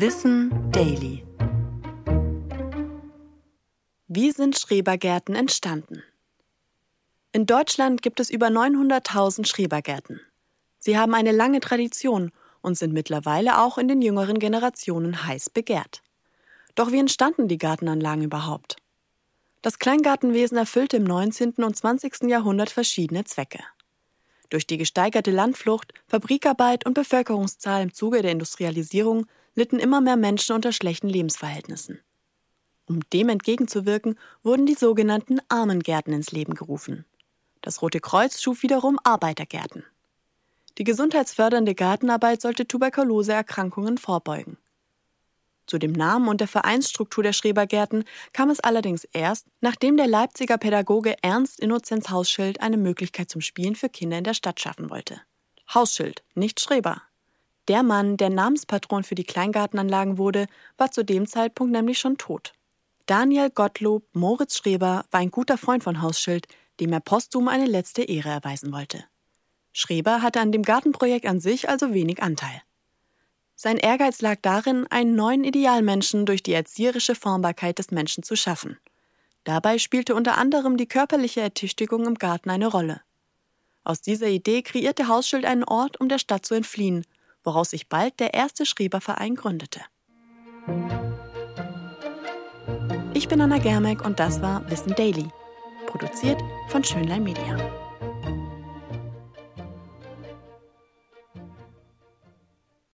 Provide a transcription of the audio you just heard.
Wissen Daily. Wie sind Schrebergärten entstanden? In Deutschland gibt es über 900.000 Schrebergärten. Sie haben eine lange Tradition und sind mittlerweile auch in den jüngeren Generationen heiß begehrt. Doch wie entstanden die Gartenanlagen überhaupt? Das Kleingartenwesen erfüllte im 19. und 20. Jahrhundert verschiedene Zwecke. Durch die gesteigerte Landflucht, Fabrikarbeit und Bevölkerungszahl im Zuge der Industrialisierung litten immer mehr Menschen unter schlechten Lebensverhältnissen. Um dem entgegenzuwirken, wurden die sogenannten Armengärten ins Leben gerufen. Das Rote Kreuz schuf wiederum Arbeitergärten. Die gesundheitsfördernde Gartenarbeit sollte Tuberkuloseerkrankungen vorbeugen. Zu dem Namen und der Vereinsstruktur der Schrebergärten kam es allerdings erst, nachdem der Leipziger Pädagoge Ernst Innozenz Hausschild eine Möglichkeit zum Spielen für Kinder in der Stadt schaffen wollte. Hausschild, nicht Schreber. Der Mann, der Namenspatron für die Kleingartenanlagen wurde, war zu dem Zeitpunkt nämlich schon tot. Daniel Gottlob Moritz Schreber war ein guter Freund von Hausschild, dem er posthum eine letzte Ehre erweisen wollte. Schreber hatte an dem Gartenprojekt an sich also wenig Anteil. Sein Ehrgeiz lag darin, einen neuen Idealmenschen durch die erzieherische Formbarkeit des Menschen zu schaffen. Dabei spielte unter anderem die körperliche Ertüchtigung im Garten eine Rolle. Aus dieser Idee kreierte Hausschild einen Ort, um der Stadt zu entfliehen, woraus sich bald der erste Schreberverein gründete. Ich bin Anna Germeck und das war Wissen Daily, produziert von Schönlein Media.